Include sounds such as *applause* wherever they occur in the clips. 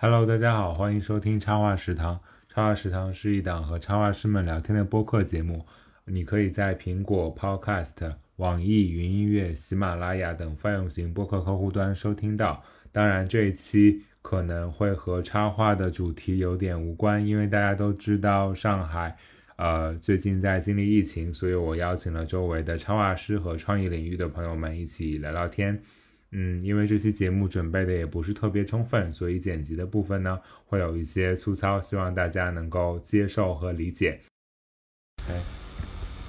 Hello，大家好，欢迎收听插画食堂。插画食堂是一档和插画师们聊天的播客节目。你可以在苹果 Podcast、网易云音乐、喜马拉雅等泛用型播客客户端收听到。当然，这一期可能会和插画的主题有点无关，因为大家都知道上海，呃，最近在经历疫情，所以我邀请了周围的插画师和创意领域的朋友们一起聊聊天。嗯，因为这期节目准备的也不是特别充分，所以剪辑的部分呢会有一些粗糙，希望大家能够接受和理解。哎，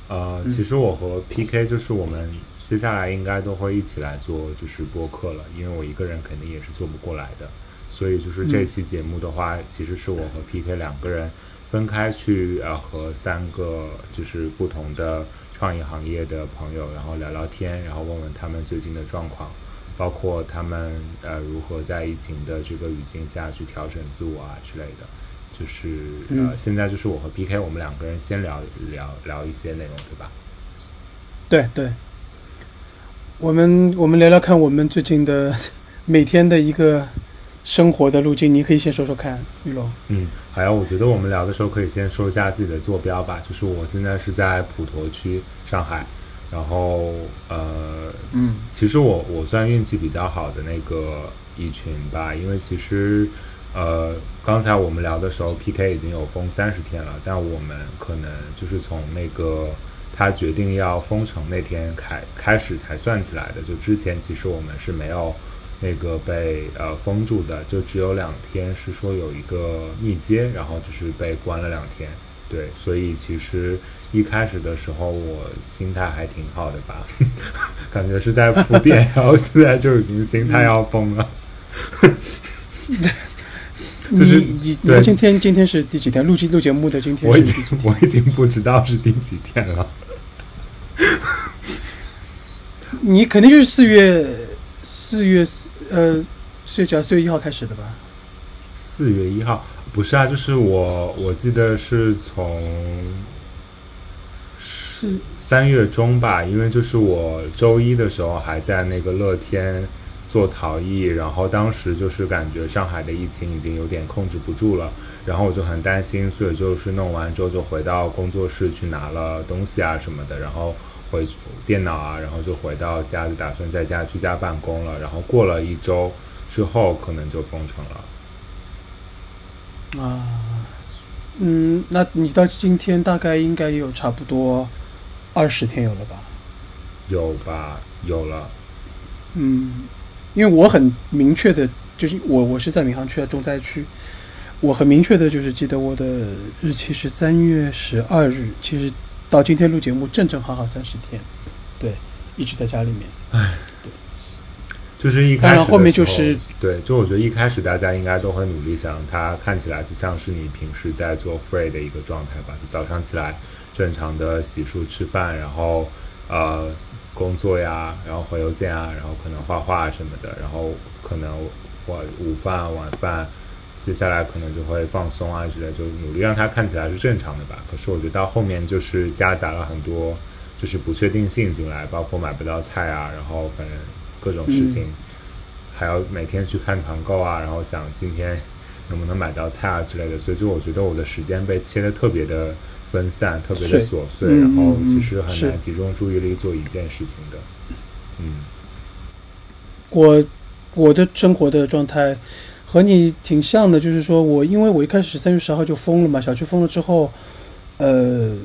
呃，其实我和 PK 就是我们接下来应该都会一起来做就是播客了，因为我一个人肯定也是做不过来的，所以就是这期节目的话，其实是我和 PK 两个人分开去呃和三个就是不同的创意行业的朋友，然后聊聊天，然后问问他们最近的状况。包括他们呃如何在疫情的这个语境下去调整自我啊之类的，就是呃现在就是我和 PK 我们两个人先聊聊聊一些内容，对吧？对对，我们我们聊聊看我们最近的每天的一个生活的路径，你可以先说说看，玉龙。嗯，好呀，我觉得我们聊的时候可以先说一下自己的坐标吧，就是我现在是在普陀区，上海。然后，呃，嗯，其实我我算运气比较好的那个一群吧，因为其实，呃，刚才我们聊的时候，PK 已经有封三十天了，但我们可能就是从那个他决定要封城那天开开始才算起来的，就之前其实我们是没有那个被呃封住的，就只有两天是说有一个密接，然后就是被关了两天。对，所以其实一开始的时候我心态还挺好的吧，*laughs* 感觉是在铺垫，*laughs* 然后现在就已经心态要崩了。就是你，你今天今天是第几天？录录节目的今天？我已经我已经不知道是第几天了。*laughs* 你肯定就是四月四月四呃四月几号？四月一号开始的吧？四月一号。不是啊，就是我，我记得是从是三月中吧，因为就是我周一的时候还在那个乐天做陶艺，然后当时就是感觉上海的疫情已经有点控制不住了，然后我就很担心，所以就是弄完之后就回到工作室去拿了东西啊什么的，然后回电脑啊，然后就回到家就打算在家居家办公了，然后过了一周之后可能就封城了。啊，嗯，那你到今天大概应该有差不多二十天有了吧？有吧，有了。嗯，因为我很明确的，就是我我是在闵行区的重灾区，我很明确的就是记得我的日期是三月十二日，其实到今天录节目正正好好三十天，对，一直在家里面。唉。就是一开始后面就是对，就我觉得一开始大家应该都很努力，想让它看起来就像是你平时在做 free 的一个状态吧。就早上起来正常的洗漱、吃饭，然后呃工作呀，然后回邮件啊，然后可能画画什么的，然后可能晚午饭、晚饭，接下来可能就会放松啊之类，就努力让它看起来是正常的吧。可是我觉得到后面就是夹杂了很多就是不确定性进来，包括买不到菜啊，然后反正。各种事情，还要每天去看团购啊，然后想今天能不能买到菜啊之类的，所以就我觉得我的时间被切的特别的分散，特别的琐碎，然后其实很难集中注意力做一件事情的。嗯，我我的生活的状态和你挺像的，就是说我因为我一开始三月十号就封了嘛，小区封了之后，呃，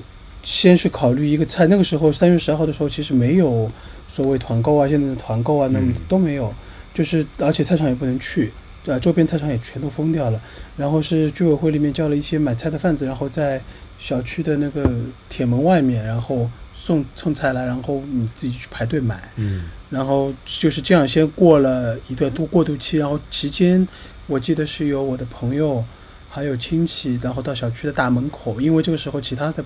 先是考虑一个菜，那个时候三月十号的时候其实没有。所谓团购啊，现在的团购啊，那么都没有，就是而且菜场也不能去，对吧？周边菜场也全都封掉了。然后是居委会里面叫了一些买菜的贩子，然后在小区的那个铁门外面，然后送送菜来，然后你自己去排队买。嗯。然后就是这样，先过了一个度过渡期，然后期间我记得是有我的朋友还有亲戚，然后到小区的大门口，因为这个时候其他的。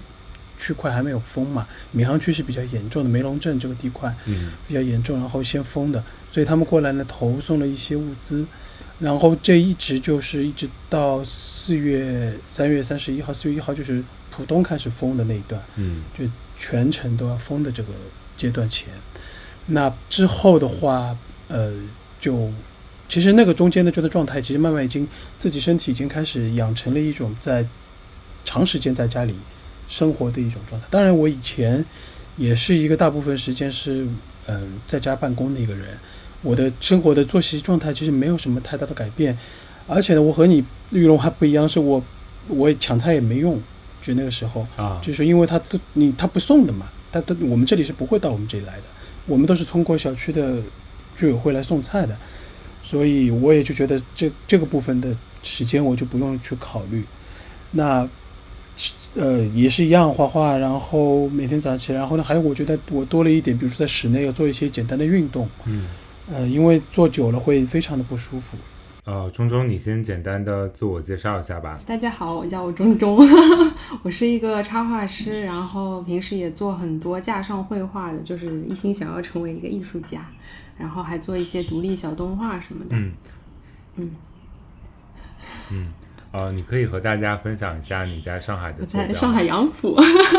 区块还没有封嘛，闵行区是比较严重的，梅龙镇这个地块比较严重，然后先封的，所以他们过来呢投送了一些物资，然后这一直就是一直到四月三月三十一号，四月一号就是浦东开始封的那一段，嗯，就全程都要封的这个阶段前，那之后的话，呃，就其实那个中间的这个状态，其实慢慢已经自己身体已经开始养成了一种在长时间在家里生活的一种状态。当然，我以前也是一个大部分时间是嗯在家办公的一个人，我的生活的作息状态其实没有什么太大的改变。而且呢，我和你玉龙还不一样，是我我抢菜也没用，就那个时候啊，就是因为他都你他不送的嘛，他都我们这里是不会到我们这里来的，我们都是通过小区的居委会来送菜的，所以我也就觉得这这个部分的时间我就不用去考虑。那呃也是一样画画，然后每天早上起来，然后呢还有我觉得我多了一点，比如说在室内要做一些简单的运动，嗯，呃，因为坐久了会非常的不舒服。呃，钟钟，你先简单的自我介绍一下吧。大家好，我叫我钟钟，*laughs* 我是一个插画师，然后平时也做很多架上绘画的，就是一心想要成为一个艺术家，然后还做一些独立小动画什么的。嗯嗯嗯，呃，你可以和大家分享一下你在上海的我在上海杨浦，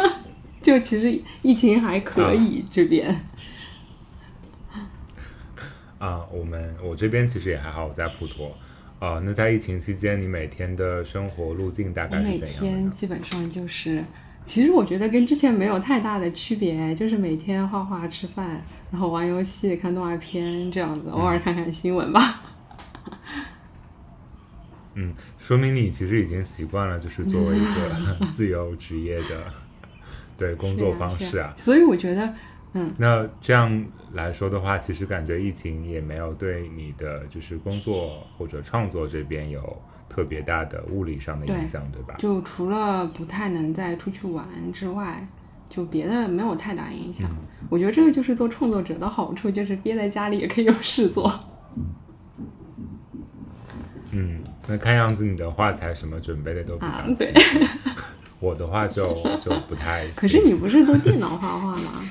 *laughs* 就其实疫情还可以这边。*laughs* 啊，我们我这边其实也还好，我在普陀。啊，那在疫情期间，你每天的生活路径大概是怎样的呢？天基本上就是，其实我觉得跟之前没有太大的区别，就是每天画画、吃饭，然后玩游戏、看动画片这样子，偶尔看看新闻吧。嗯，说明你其实已经习惯了，就是作为一个 *laughs* 自由职业的 *laughs* 对工作方式啊。所以我觉得，嗯，那这样来说的话，其实感觉疫情也没有对你的就是工作或者创作这边有特别大的物理上的影响，对吧？就除了不太能再出去玩之外，就别的没有太大影响。我觉得这个就是做创作者的好处，就是憋在家里也可以有事做。嗯，那看样子你的画材什么准备的都比啊较齐。*laughs* 我的话就就不太行。可是你不是都电脑画画吗？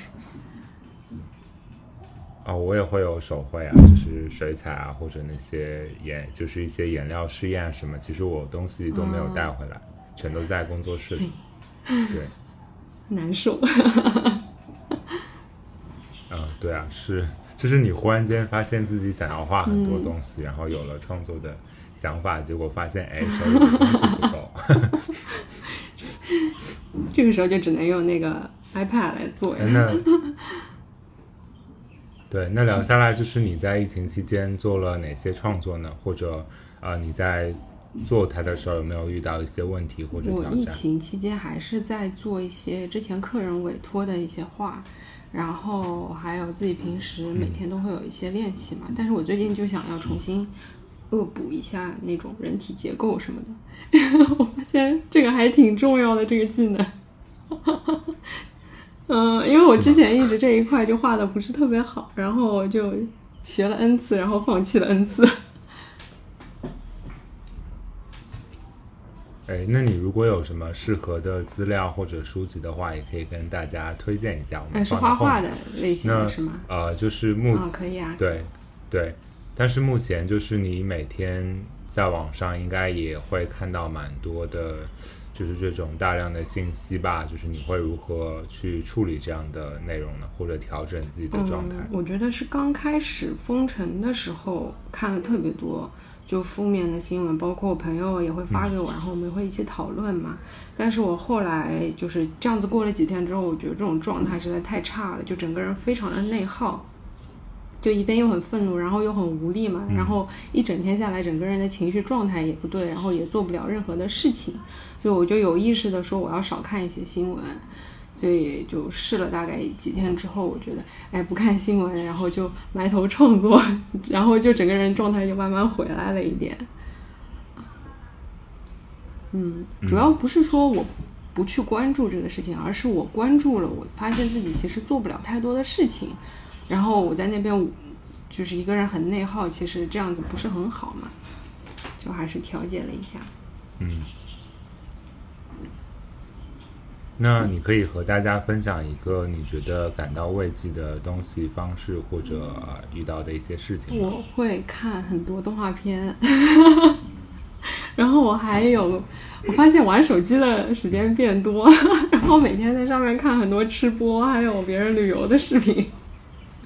啊、我也会有手绘啊，就是水彩啊，或者那些颜，就是一些颜料试验啊什么。其实我东西都没有带回来，全都在工作室里。对，难受。嗯，对啊，是，就是你忽然间发现自己想要画很多东西，然后有了创作的想法，结果发现哎，手里的东西不够。*laughs* 这个时候就只能用那个 iPad 来做呀。那对，那聊下来就是你在疫情期间做了哪些创作呢？或者呃，你在做它的时候有没有遇到一些问题或者我疫？情期间还是在做一些之前客人委托的一些画，然后还有自己平时每天都会有一些练习嘛。但是我最近就想要重新恶补一下那种人体结构什么的，我发现这个还挺重要的这个技能。*laughs* 嗯，因为我之前一直这一块就画的不是特别好，然后就学了 n 次，然后放弃了 n 次。哎，那你如果有什么适合的资料或者书籍的话，也可以跟大家推荐一下。我们，是画画的类型那的是吗？呃，就是目啊可以啊对对，但是目前就是你每天在网上应该也会看到蛮多的，就是这种大量的信息吧。就是你会如何去处理这样的内容呢？或者调整自己的状态？嗯。我觉得是刚开始封城的时候看了特别多，就负面的新闻，包括我朋友也会发给我，然后我们会一起讨论嘛。但是我后来就是这样子过了几天之后，我觉得这种状态实在太差了，就整个人非常的内耗。就一边又很愤怒，然后又很无力嘛，然后一整天下来，整个人的情绪状态也不对，然后也做不了任何的事情，所以我就有意识的说我要少看一些新闻，所以就试了大概几天之后，我觉得哎不看新闻，然后就埋头创作，*laughs* 然后就整个人状态就慢慢回来了一点。嗯，主要不是说我不去关注这个事情，而是我关注了，我发现自己其实做不了太多的事情，然后我在那边就是一个人很内耗，其实这样子不是很好嘛，就还是调节了一下。嗯，那你可以和大家分享一个你觉得感到慰藉的东西、方式，或者遇到的一些事情？我会看很多动画片，*laughs* 然后我还有，我发现玩手机的时间变多，*laughs* 然后每天在上面看很多吃播，还有别人旅游的视频，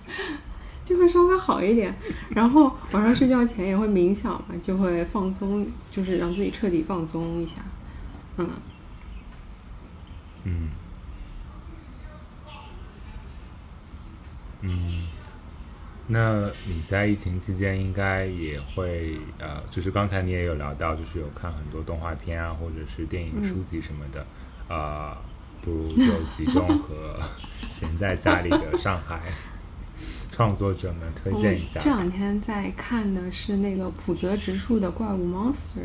*laughs* 就会稍微好一点。然后晚上睡觉前也会冥想嘛，就会放松，就是让自己彻底放松一下。嗯嗯嗯，那你在疫情期间应该也会呃，就是刚才你也有聊到，就是有看很多动画片啊，或者是电影、书籍什么的，呃，不如就集中和 *laughs* 闲在家里的上海 *laughs* 创作者们推荐一下。这两天在看的是那个浦泽直树的《怪物 Monster》，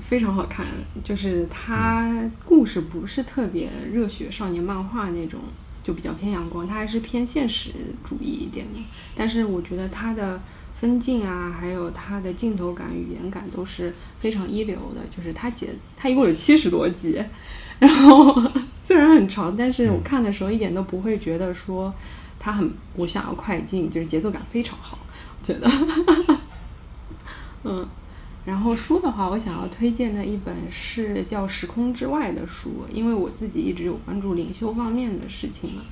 非常好看。就是它故事不是特别热血少年漫画那种，就比较偏阳光，它还是偏现实主义一点的。但是我觉得它的分镜啊，还有它的镜头感、语言感都是非常一流的。就是它节，它一共有七十多集，*laughs* 然后 *laughs* 虽然很长，但是我看的时候一点都不会觉得说。它很，我想要快进，就是节奏感非常好，我觉得，*laughs* 嗯，然后书的话，我想要推荐的一本是叫《时空之外的书》，因为我自己一直有关注领袖方面的事情嘛，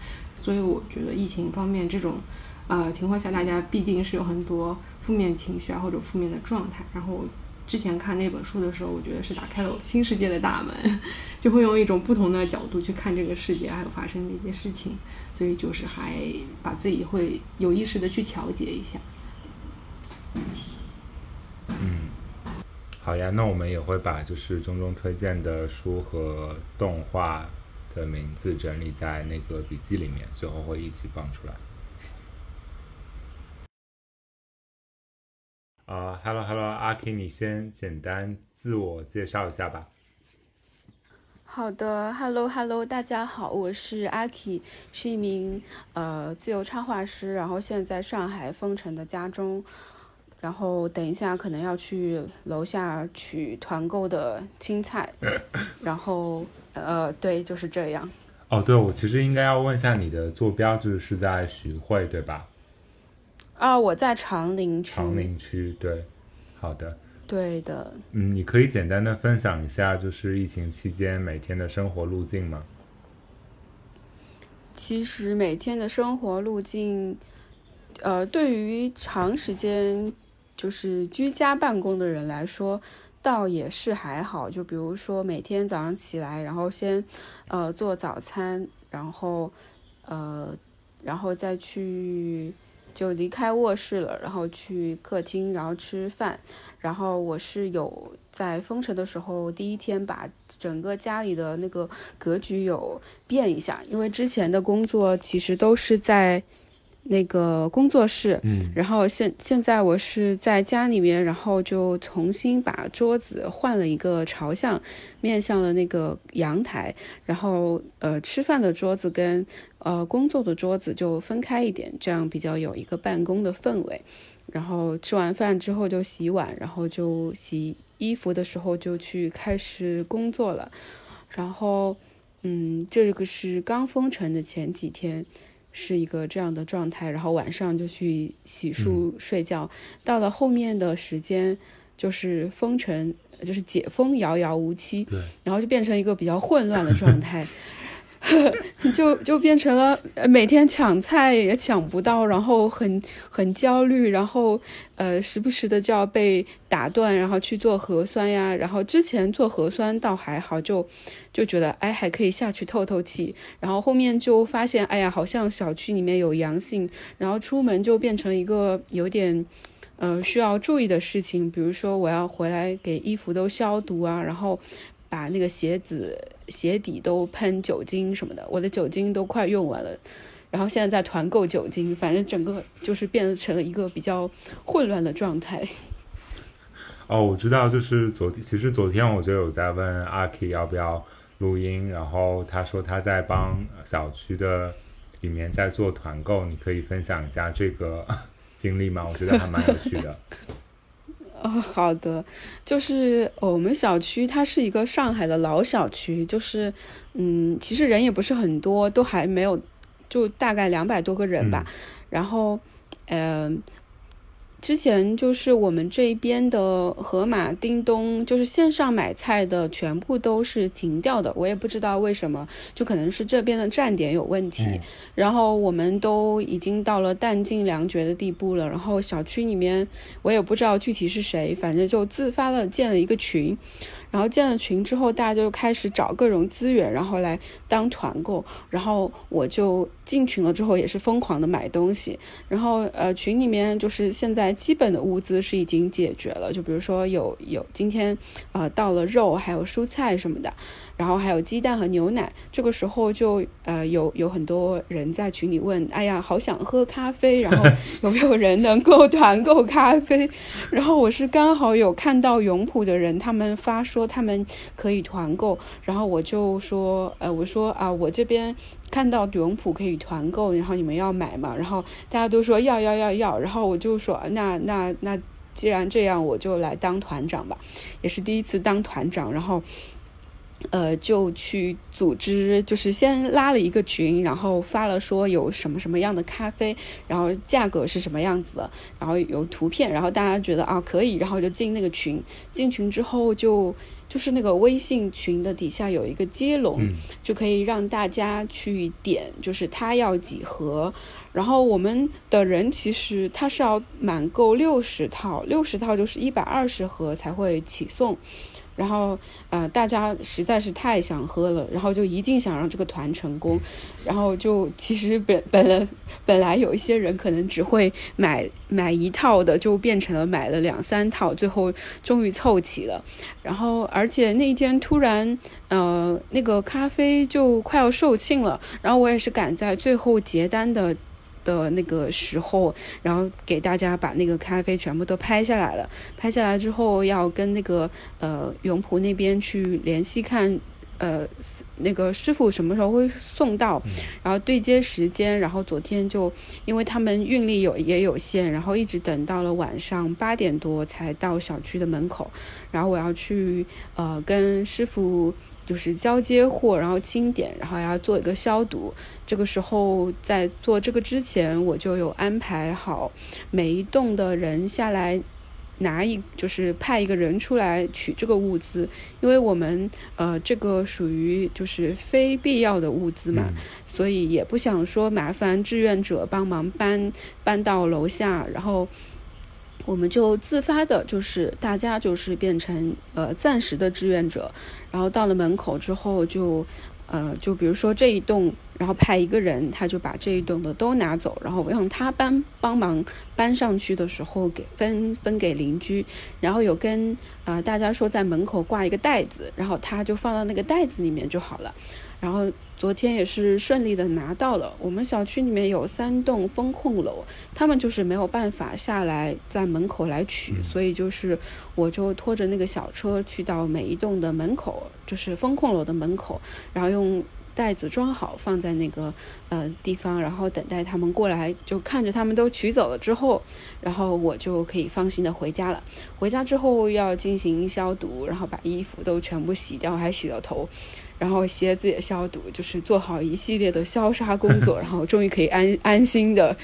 所以我觉得疫情方面这种，呃情况下，大家必定是有很多负面情绪啊或者负面的状态，然后。之前看那本书的时候，我觉得是打开了我新世界的大门，*laughs* 就会用一种不同的角度去看这个世界，还有发生的一些事情，所以就是还把自己会有意识的去调节一下。嗯，好呀，那我们也会把就是中中推荐的书和动画的名字整理在那个笔记里面，最后会一起放出来。啊，Hello Hello，阿 K，你先简单自我介绍一下吧。好的，Hello Hello，大家好，我是阿 K，是一名呃自由插画师，然后现在在上海丰城的家中，然后等一下可能要去楼下取团购的青菜，*laughs* 然后呃对，就是这样。哦，对，我其实应该要问一下你的坐标，就是在徐汇，对吧？啊，我在长宁区。长宁区，对，好的。对的。嗯，你可以简单的分享一下，就是疫情期间每天的生活路径吗？其实每天的生活路径，呃，对于长时间就是居家办公的人来说，倒也是还好。就比如说每天早上起来，然后先呃做早餐，然后呃，然后再去。就离开卧室了，然后去客厅，然后吃饭。然后我是有在封城的时候，第一天把整个家里的那个格局有变一下，因为之前的工作其实都是在。那个工作室，嗯，然后现现在我是在家里面，然后就重新把桌子换了一个朝向，面向了那个阳台，然后呃吃饭的桌子跟呃工作的桌子就分开一点，这样比较有一个办公的氛围。然后吃完饭之后就洗碗，然后就洗衣服的时候就去开始工作了。然后嗯，这个是刚封城的前几天。是一个这样的状态，然后晚上就去洗漱睡觉。到了后面的时间，就是封城，就是解封遥遥无期，然后就变成一个比较混乱的状态。*laughs* *laughs* 就就变成了每天抢菜也抢不到，然后很很焦虑，然后呃时不时的就要被打断，然后去做核酸呀。然后之前做核酸倒还好，就就觉得哎还可以下去透透气。然后后面就发现哎呀好像小区里面有阳性，然后出门就变成一个有点呃需要注意的事情，比如说我要回来给衣服都消毒啊，然后。把那个鞋子鞋底都喷酒精什么的，我的酒精都快用完了，然后现在在团购酒精，反正整个就是变成了一个比较混乱的状态。*laughs* 哦，我知道，就是昨天，其实昨天我就有在问阿 K 要不要录音，然后他说他在帮小区的里面在做团购，你可以分享一下这个 *laughs* 经历吗？我觉得还蛮有趣的。*laughs* 哦，*laughs* 好的，就是我们小区它是一个上海的老小区，就是，嗯，其实人也不是很多，都还没有，就大概两百多个人吧。然后，嗯，之前就是我们这边的盒马、叮咚，就是线上买菜的全部都是停掉的，我也不知道为什么，就可能是这边的站点有问题。然后我们都已经到了弹尽粮绝的地步了，然后小区里面我也不知道具体是谁，反正就自发的建了一个群。然后建了群之后，大家就开始找各种资源，然后来当团购。然后我就进群了之后，也是疯狂的买东西。然后呃，群里面就是现在基本的物资是已经解决了，就比如说有有今天呃到了肉，还有蔬菜什么的。然后还有鸡蛋和牛奶，这个时候就呃有有很多人在群里问，哎呀，好想喝咖啡，然后 *laughs* 有没有人能够团购咖啡？*laughs* 然后我是刚好有看到永璞的人，他们发说他们可以团购，然后我就说，呃，我说啊，我这边看到永璞可以团购，然后你们要买嘛？然后大家都说要要要要，然后我就说，那那那既然这样，我就来当团长吧，也是第一次当团长，然后。呃，就去组织，就是先拉了一个群，然后发了说有什么什么样的咖啡，然后价格是什么样子的，然后有图片，然后大家觉得啊可以，然后就进那个群。进群之后就就是那个微信群的底下有一个接龙，就可以让大家去点，就是他要几盒，然后我们的人其实他是要满够六十套，六十套就是一百二十盒才会起送。然后，呃，大家实在是太想喝了，然后就一定想让这个团成功，然后就其实本本来本来有一些人可能只会买买一套的，就变成了买了两三套，最后终于凑齐了。然后，而且那一天突然，呃，那个咖啡就快要售罄了，然后我也是赶在最后结单的。的那个时候，然后给大家把那个咖啡全部都拍下来了。拍下来之后，要跟那个呃永璞那边去联系，看呃那个师傅什么时候会送到，然后对接时间。然后昨天就因为他们运力有也有限，然后一直等到了晚上八点多才到小区的门口。然后我要去呃跟师傅。就是交接货，然后清点，然后要做一个消毒。这个时候在做这个之前，我就有安排好每一栋的人下来拿一，就是派一个人出来取这个物资，因为我们呃这个属于就是非必要的物资嘛，所以也不想说麻烦志愿者帮忙搬搬到楼下，然后。我们就自发的，就是大家就是变成呃暂时的志愿者，然后到了门口之后就，呃就比如说这一栋，然后派一个人，他就把这一栋的都拿走，然后让他搬帮忙搬上去的时候给分分给邻居，然后有跟啊大家说在门口挂一个袋子，然后他就放到那个袋子里面就好了，然后。昨天也是顺利的拿到了。我们小区里面有三栋风控楼，他们就是没有办法下来在门口来取，所以就是我就拖着那个小车去到每一栋的门口，就是风控楼的门口，然后用袋子装好放在那个呃地方，然后等待他们过来，就看着他们都取走了之后，然后我就可以放心的回家了。回家之后要进行消毒，然后把衣服都全部洗掉，还洗了头。然后鞋子也消毒，就是做好一系列的消杀工作，*laughs* 然后终于可以安安心的，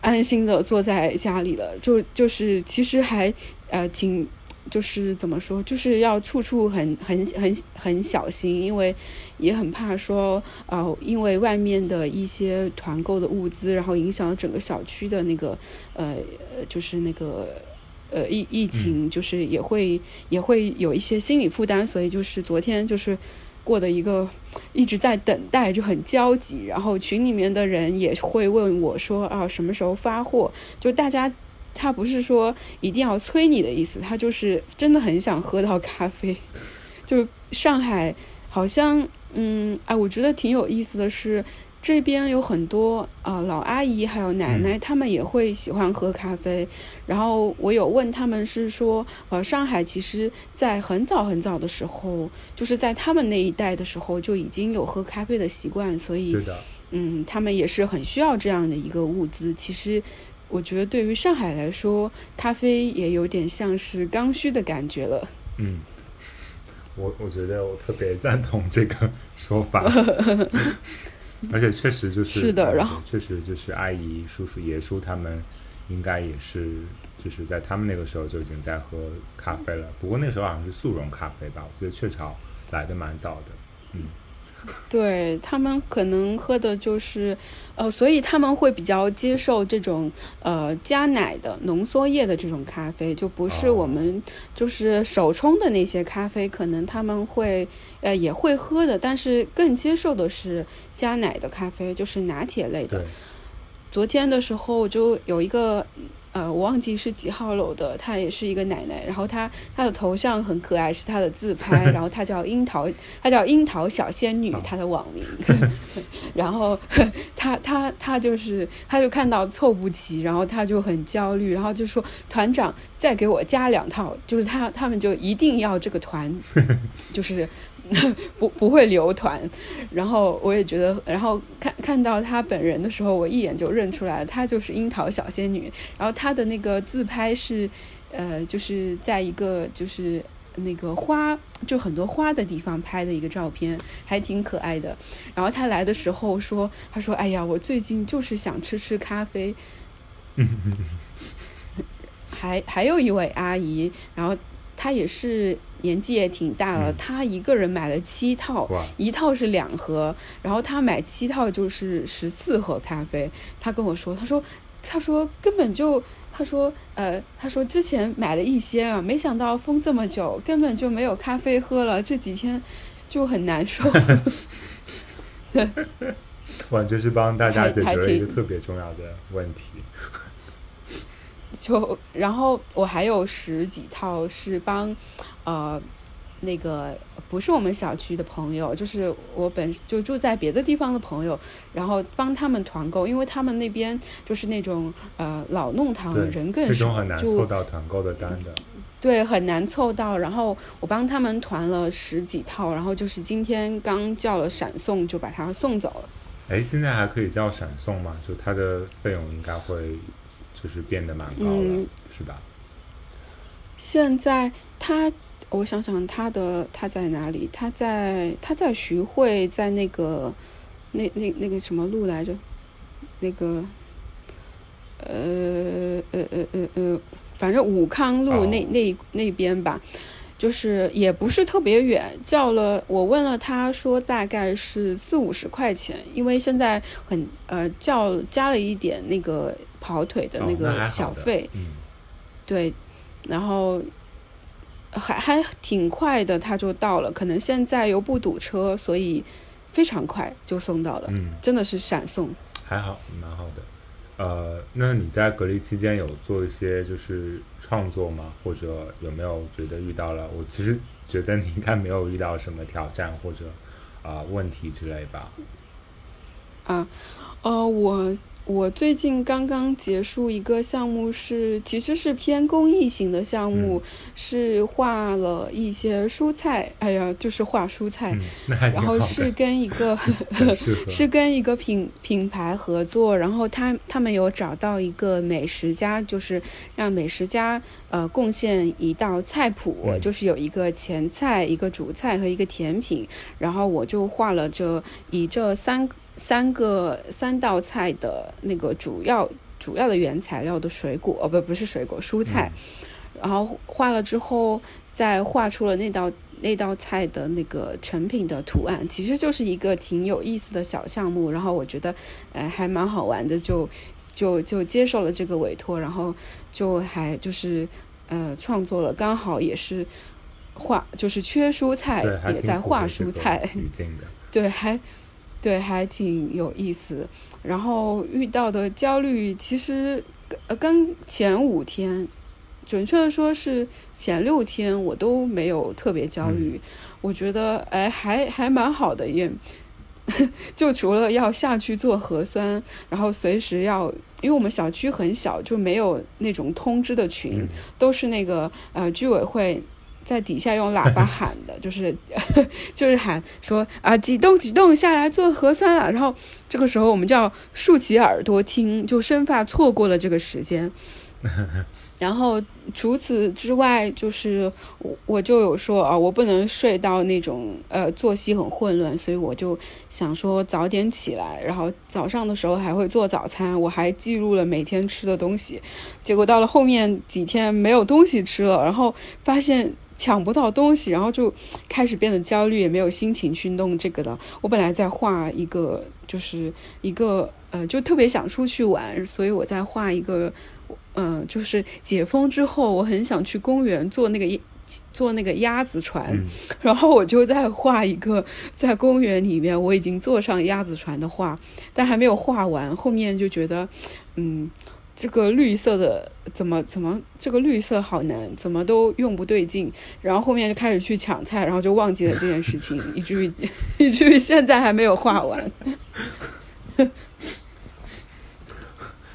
安心的坐在家里了。就就是其实还呃挺，就是怎么说，就是要处处很很很很小心，因为也很怕说啊，因为外面的一些团购的物资，然后影响整个小区的那个呃，就是那个呃疫疫情，就是也会也会有一些心理负担，所以就是昨天就是。过的一个一直在等待就很焦急，然后群里面的人也会问我说啊什么时候发货？就大家他不是说一定要催你的意思，他就是真的很想喝到咖啡。就上海好像嗯哎，我觉得挺有意思的是。这边有很多呃老阿姨还有奶奶，他们也会喜欢喝咖啡。然后我有问他们是说，呃，上海其实在很早很早的时候，就是在他们那一代的时候就已经有喝咖啡的习惯，所以嗯，他们也是很需要这样的一个物资。其实我觉得对于上海来说，咖啡也有点像是刚需的感觉了。嗯，我我觉得我特别赞同这个说法。*laughs* 而且确实就是是的，然后确实就是阿姨、叔叔、爷叔他们应该也是就是在他们那个时候就已经在喝咖啡了。不过那时候好像是速溶咖啡吧，我觉得雀巢来的蛮早的。嗯，*laughs* 对他们可能喝的就是，呃，所以他们会比较接受这种呃加奶的浓缩液的这种咖啡，就不是哦我们就是手冲的那些咖啡，可能他们会呃也会喝的，但是更接受的是加奶的咖啡，就是拿铁类的。，昨天的时候就有一个，呃，我忘记是几号楼的，她也是一个奶奶，然后她她的头像很可爱，是她的自拍，*laughs* 然后她叫樱桃，她叫樱桃小仙女哦，她的网名，*laughs* *laughs* 然后她她她就是她就看到凑不齐，然后她就很焦虑，然后就说团长再给我加两套，就是她他们就一定要这个团，就是 *laughs* 不不会留团，然后我也觉得，然后看看到她本人的时候，我一眼就认出来了，她就是樱桃小仙女。然后她的那个自拍是，呃，就是在一个就是那个花，就很多花的地方拍的一个照片，还挺可爱的。然后她来的时候说，她说：“哎呀，我最近就是想吃吃咖啡。” *laughs* 还还有一位阿姨，然后她也是年纪也挺大了，嗯她一个人买了七套，一套是两盒，然后他买七套就是十四盒咖啡。他跟我说，他说，他说根本就，他说，呃，他说之前买了一些啊，没想到封这么久，根本就没有咖啡喝了，这几天就很难受。*laughs* 完全是帮大家解决了一个特别重要的问题。就然后我还有十几套是帮，呃，那个不是我们小区的朋友，就是我本就住在别的地方的朋友，然后帮他们团购，因为他们那边就是那种呃老弄堂对人更少很，难凑就到团购的单的。对很难凑到。然后我帮他们团了十几套，然后就是今天刚叫了闪送，就把它送走了。哎，现在还可以叫闪送吗？就它的费用应该会就是变得蛮高了，嗯是吧？现在他，我想想他的他在哪里？他在他在徐汇，在那个那那那个什么路来着？那个呃呃呃呃呃，反正武康路哦那、那那边吧。就是也不是特别远，叫了我问了他说大概是四五十块钱，因为现在很呃叫加了一点那个跑腿的哦那个小的费，嗯，对，然后还还挺快的，他就到了。可能现在又不堵车，所以非常快就送到了，嗯，真的是闪送。还好，蛮好的。呃，那你在隔离期间有做一些就是创作吗？或者有没有觉得遇到了？我其实觉得你应该没有遇到什么挑战或者啊、问题之类吧？啊，呃，我我最近刚刚结束一个项目是，其实是偏公益型的项目，是画了一些蔬菜，哎呀，就是画蔬菜，*laughs* 然，后是跟一个 *laughs* *laughs* 是跟一个品品牌合作，然后他他们有找到一个美食家，就是让美食家呃贡献一道菜谱，嗯。就是有一个前菜、一个主菜和一个甜品，然后我就画了这以这三三个三道菜的那个主要主要的原材料的水果，哦不不是水果蔬菜，然后画了之后，再画出了那道那道菜的那个成品的图案，其实就是一个挺有意思的小项目。然后我觉得，呃，还蛮好玩的，就就就接受了这个委托，然后就还就是呃创作了，刚好也是画，就是缺蔬菜也在画蔬菜。对，还 *laughs* 对，还挺有意思。然后遇到的焦虑，其实呃，刚前五天，准确的说是前六天，我都没有特别焦虑。我觉得哎，还还蛮好的，也 *laughs* 就除了要下去做核酸，然后随时要，因为我们小区很小，就没有那种通知的群，嗯，都是那个呃居委会在底下用喇叭喊的，*laughs* 就是 *laughs* 就是喊说啊几栋几栋下来做核酸了，然后这个时候我们就要竖起耳朵听，就生怕错过了这个时间。*laughs* 然后除此之外，就是我我就有说啊，我不能睡到那种呃作息很混乱，所以我就想说早点起来，然后早上的时候还会做早餐，我还记录了每天吃的东西。结果到了后面几天没有东西吃了，然后发现抢不到东西，然后就开始变得焦虑，也没有心情去弄这个的。我本来在画一个，就是一个呃，就特别想出去玩，所以我在画一个。嗯，就是解封之后，我很想去公园坐那个坐那个鸭子船，*laughs* 然后我就在画一个在公园里面我已经坐上鸭子船的画，但还没有画完。后面就觉得，嗯，这个绿色的怎么怎么这个绿色好难，怎么都用不对劲。然后后面就开始去抢菜，然后就忘记了这件事情，以至于 *laughs* 以至于现在还没有画完。*laughs*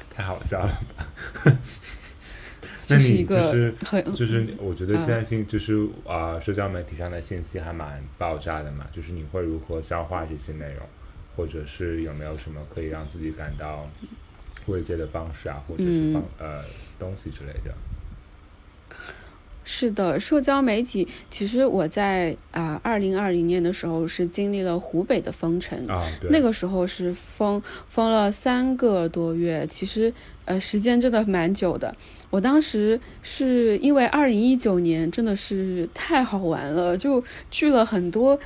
太好笑了吧！*laughs* 这是一个很就是，我觉得现在信就是啊，社交媒体上的信息还蛮爆炸的嘛。就是你会如何消化这些内容，或者是有没有什么可以让自己感到慰藉的方式啊，或者是方呃东西之类的。是的，社交媒体其实我在啊，二零二零年的时候是经历了湖北的封城啊，那个时候是封封了三个多月，其实呃时间真的蛮久的。我当时是因为二零一九年真的是太好玩了，就去了很多。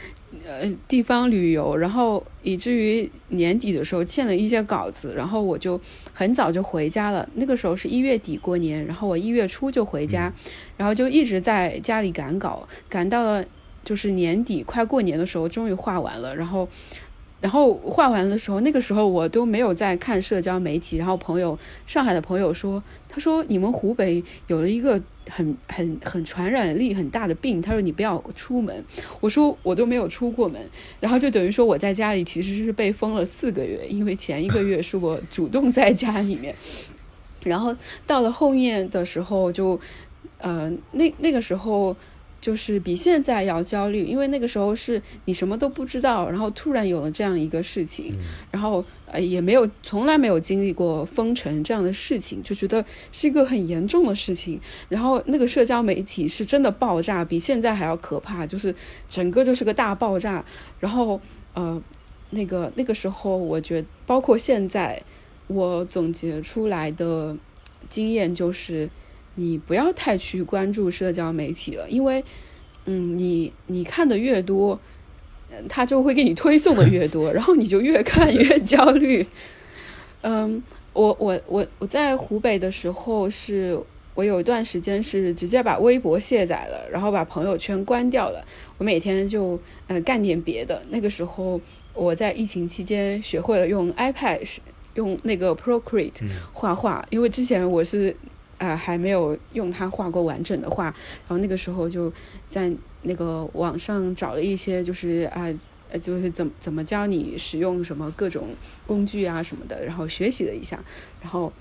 呃，地方旅游，然后以至于年底的时候欠了一些稿子，然后我就很早就回家了。那个时候是一月底过年，然后我一月初就回家，然后就一直在家里赶稿，赶到了就是年底快过年的时候，终于画完了，然后。然后画完的时候，那个时候我都没有在看社交媒体。然后朋友，上海的朋友说，他说你们湖北有了一个很很很传染力很大的病，他说你不要出门。我说我都没有出过门，然后就等于说我在家里其实是被封了四个月，因为前一个月是我主动在家里面，然后到了后面的时候就，呃，那那个时候。就是比现在要焦虑，因为那个时候是你什么都不知道，然后突然有了这样一个事情，然后呃也没有从来没有经历过封城这样的事情，就觉得是一个很严重的事情。然后那个社交媒体是真的爆炸，比现在还要可怕，就是整个就是个大爆炸。然后呃那个那个时候，我觉得包括现在我总结出来的经验就是。你不要太去关注社交媒体了，因为，嗯，你你看的越多，他就会给你推送的越多，然后你就越看越焦虑。嗯，我我我我在湖北的时候，是我有一段时间是直接把微博卸载了，然后把朋友圈关掉了，我每天就呃干点别的。那个时候我在疫情期间学会了用 iPad 用那个 Procreate 画画，因为之前我是。啊，还没有用它画过完整的画，然后那个时候就在那个网上找了一些，就是啊，呃，就是怎怎么教你使用什么各种工具啊什么的，然后学习了一下，然后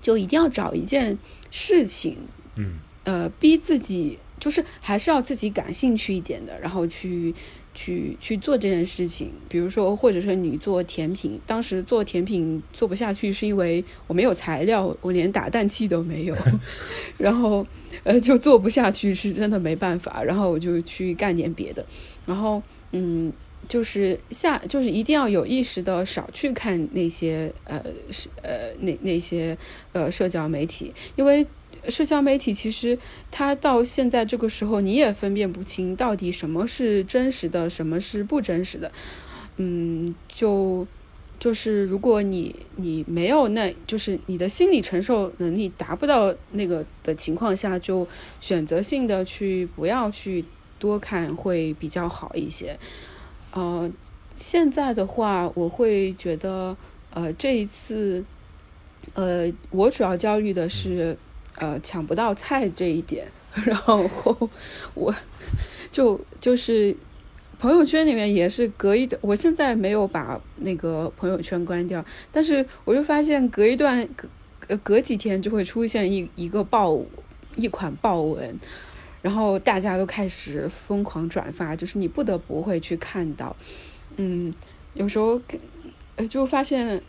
就一定要找一件事情，嗯，呃，逼自己，就是还是要自己感兴趣一点的，然后去。去去做这件事情，比如说，或者是你做甜品，当时做甜品做不下去，是因为我没有材料，我连打蛋器都没有，*laughs* 然后呃就做不下去，是真的没办法，然后我就去干点别的，然后嗯，就是下就是一定要有意识的少去看那些呃是呃那那些呃社交媒体，因为。社交媒体其实它到现在这个时候，你也分辨不清到底什么是真实的，什么是不真实的。嗯，就就是如果你你没有那，就是你的心理承受能力达不到那个的情况下，就选择性的去不要去多看会比较好一些。呃，现在的话，我会觉得，呃，这一次，呃，我主要焦虑的是。呃，抢不到菜这一点，*laughs* 然后我就就是朋友圈里面也是隔一段，我现在没有把那个朋友圈关掉，但是我就发现隔一段隔隔几天就会出现一一个爆一款爆文，然后大家都开始疯狂转发，就是你不得不会去看到，嗯，有时候呃就发现。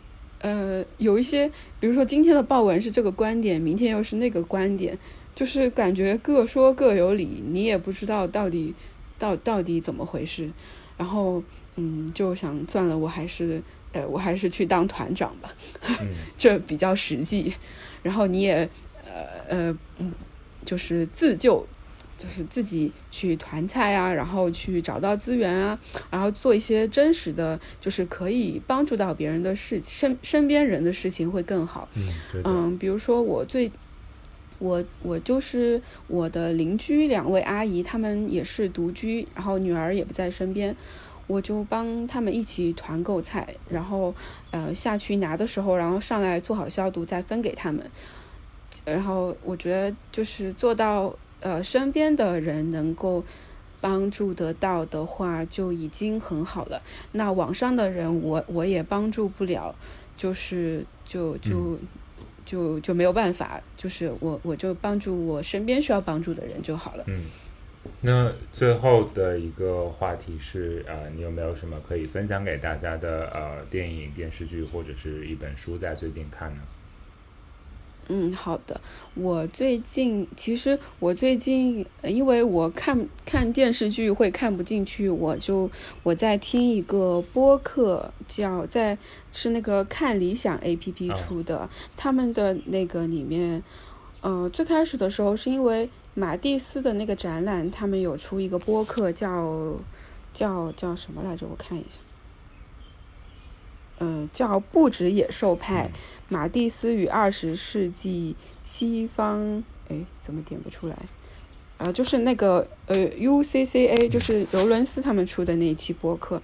呃，有一些，比如说今天的报文是这个观点，明天又是那个观点，就是感觉各说各有理，你也不知道到底到到底怎么回事。然后，嗯，就想算了，我还是呃，我还是去当团长吧，*laughs* 这比较实际。然后你也呃呃，嗯，就是自救。就是自己去团菜啊，然后去找到资源啊，然后做一些真实的，就是可以帮助到别人的事，身身边人的事情会更好。嗯，嗯，比如说我最，我我就是我的邻居两位阿姨，她们也是独居，然后女儿也不在身边，我就帮他们一起团购菜，然后呃下去拿的时候，然后上来做好消毒再分给他们，然后我觉得就是做到。呃，身边的人能够帮助得到的话，就已经很好了。那网上的人，我我也帮助不了，就是就就就就没有办法，就是我我就帮助我身边需要帮助的人就好了。嗯，那最后的一个话题是，呃，你有没有什么可以分享给大家的呃电影、电视剧或者是一本书，在最近看呢？嗯，好的。我最近其实我最近，因为我看看电视剧会看不进去，我就我在听一个播客，叫在是那个看理想 A P P 出的，他们的那个里面，呃，最开始的时候是因为马蒂斯的那个展览，他们有出一个播客，叫叫叫什么来着？我看一下。嗯，叫不止野兽派，马蒂斯与二十世纪西方，哎，怎么点不出来？呃，就是那个呃，UCCA，就是尤伦斯他们出的那一期播客，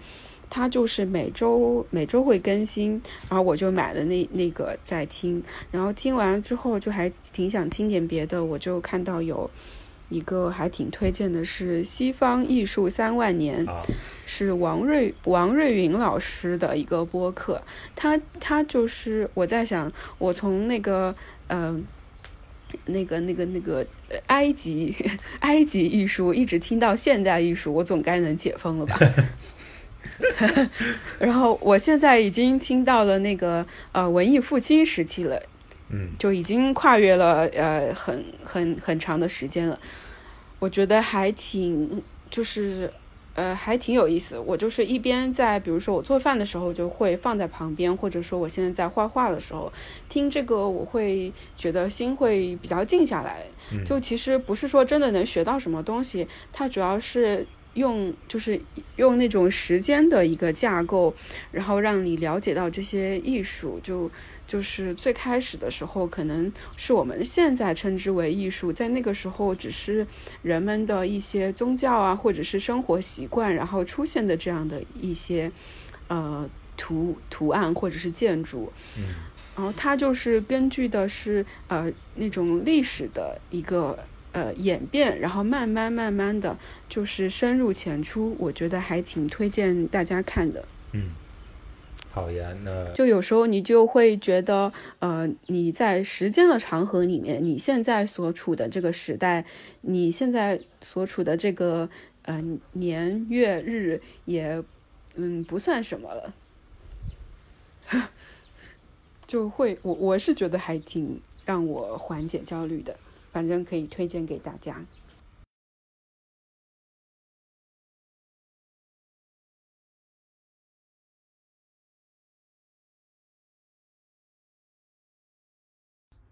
他就是每周每周会更新，然后我就买了那那个在听，然后听完之后就还挺想听点别的，我就看到有。一个还挺推荐的是《西方艺术三万年》，是王瑞王瑞云老师的一个播客。他他就是我在想，我从那个嗯那个那个那个埃及 *laughs* 埃及艺术一直听到现代艺术，我总该能解封了吧？*laughs* *laughs* 然后我现在已经听到了那个呃文艺复兴时期了。嗯，就已经跨越了呃很很很长的时间了，我觉得还挺就是呃还挺有意思。我就是一边在比如说我做饭的时候就会放在旁边，或者说我现在在画画的时候听这个，我会觉得心会比较静下来。就其实不是说真的能学到什么东西，它主要是用就是用那种时间的一个架构，然后让你了解到这些艺术就。就是最开始的时候，可能是我们现在称之为艺术，在那个时候只是人们的一些宗教啊，或者是生活习惯，然后出现的这样的一些呃图图案或者是建筑。嗯，然后它就是根据的是呃那种历史的一个呃演变，然后慢慢慢慢的就是深入浅出，我觉得还挺推荐大家看的。嗯。好呀，那就有时候你就会觉得，呃，你在时间的长河里面，你现在所处的这个时代，你现在所处的这个呃年月日也，嗯，不算什么了，*laughs* 就会我我是觉得还挺让我缓解焦虑的，反正可以推荐给大家。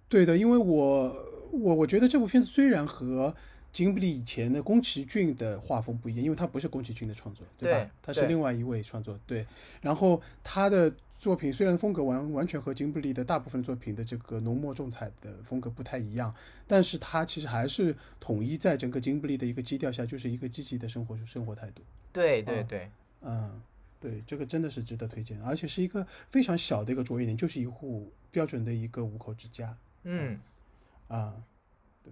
对的，因为我我我觉得这部片子虽然和金布利以前的宫崎骏的画风不一样，因为他不是宫崎骏的创作，对吧？他是另外一位创作，对。然后他的作品虽然风格完完全和金布利的大部分作品的这个浓墨重彩的风格不太一样，但是他其实还是统一在整个金布利的一个基调下，就是一个积极的生活生活态度。对对对，嗯，对，这个真的是值得推荐，而且是一个非常小的一个着眼点，就是一户标准的一个五口之家。嗯，啊，对，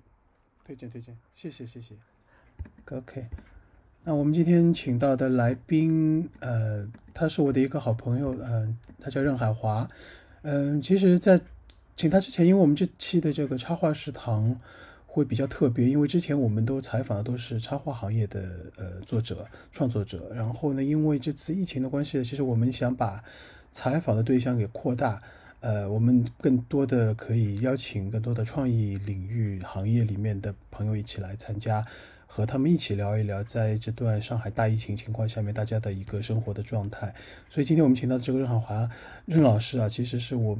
推荐推荐，谢谢谢谢。OK，那我们今天请到的来宾，呃，他是我的一个好朋友，嗯，他叫任海华，嗯，其实，在请他之前，因为我们这期的这个插画食堂会比较特别，因为之前我们都采访的都是插画行业的呃作者创作者，然后呢，因为这次疫情的关系，其实我们想把采访的对象给扩大。呃，我们更多的可以邀请更多的创意领域行业里面的朋友一起来参加，和他们一起聊一聊，在这段上海大疫情情况下面，大家的一个生活的状态。所以今天我们请到这个任海华任老师啊，其实是我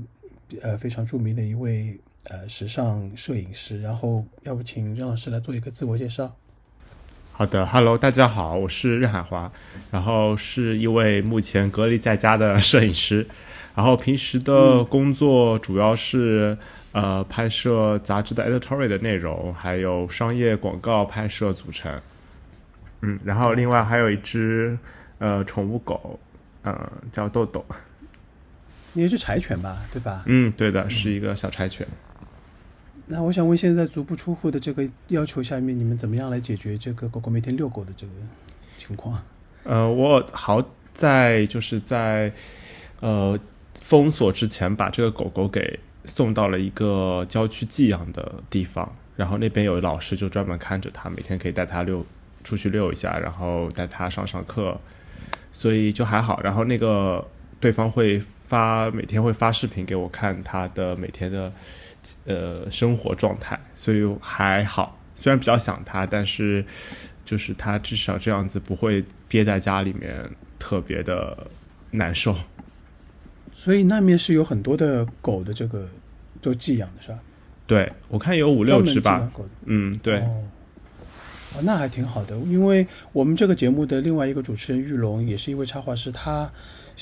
呃非常著名的一位呃时尚摄影师。然后，要不请任老师来做一个自我介绍？好的，Hello，大家好，我是任海华，然后是一位目前隔离在家的摄影师。然后平时的工作主要是呃拍摄杂志的 editorial 的内容，还有商业广告拍摄组成。嗯，然后另外还有一只呃宠物狗，呃叫豆豆。你是柴犬吧？对吧？嗯，对的，是一个小柴犬。那我想问，现在足不出户的这个要求下面，你们怎么样来解决这个狗狗每天遛狗的这个情况？呃，我好在就是在呃。封锁之前，把这个狗狗给送到了一个郊区寄养的地方，然后那边有老师就专门看着它，每天可以带它遛出去遛一下，然后带它上上课，所以就还好。然后那个对方会发每天会发视频给我看它的每天的呃生活状态，所以还好。虽然比较想它，但是就是它至少这样子不会憋在家里面特别的难受。所以那面是有很多的狗的这个都寄养的是吧？对，我看有五六只吧。嗯，对。哦，那还挺好的，因为我们这个节目的另外一个主持人玉龙也是一位插画师，他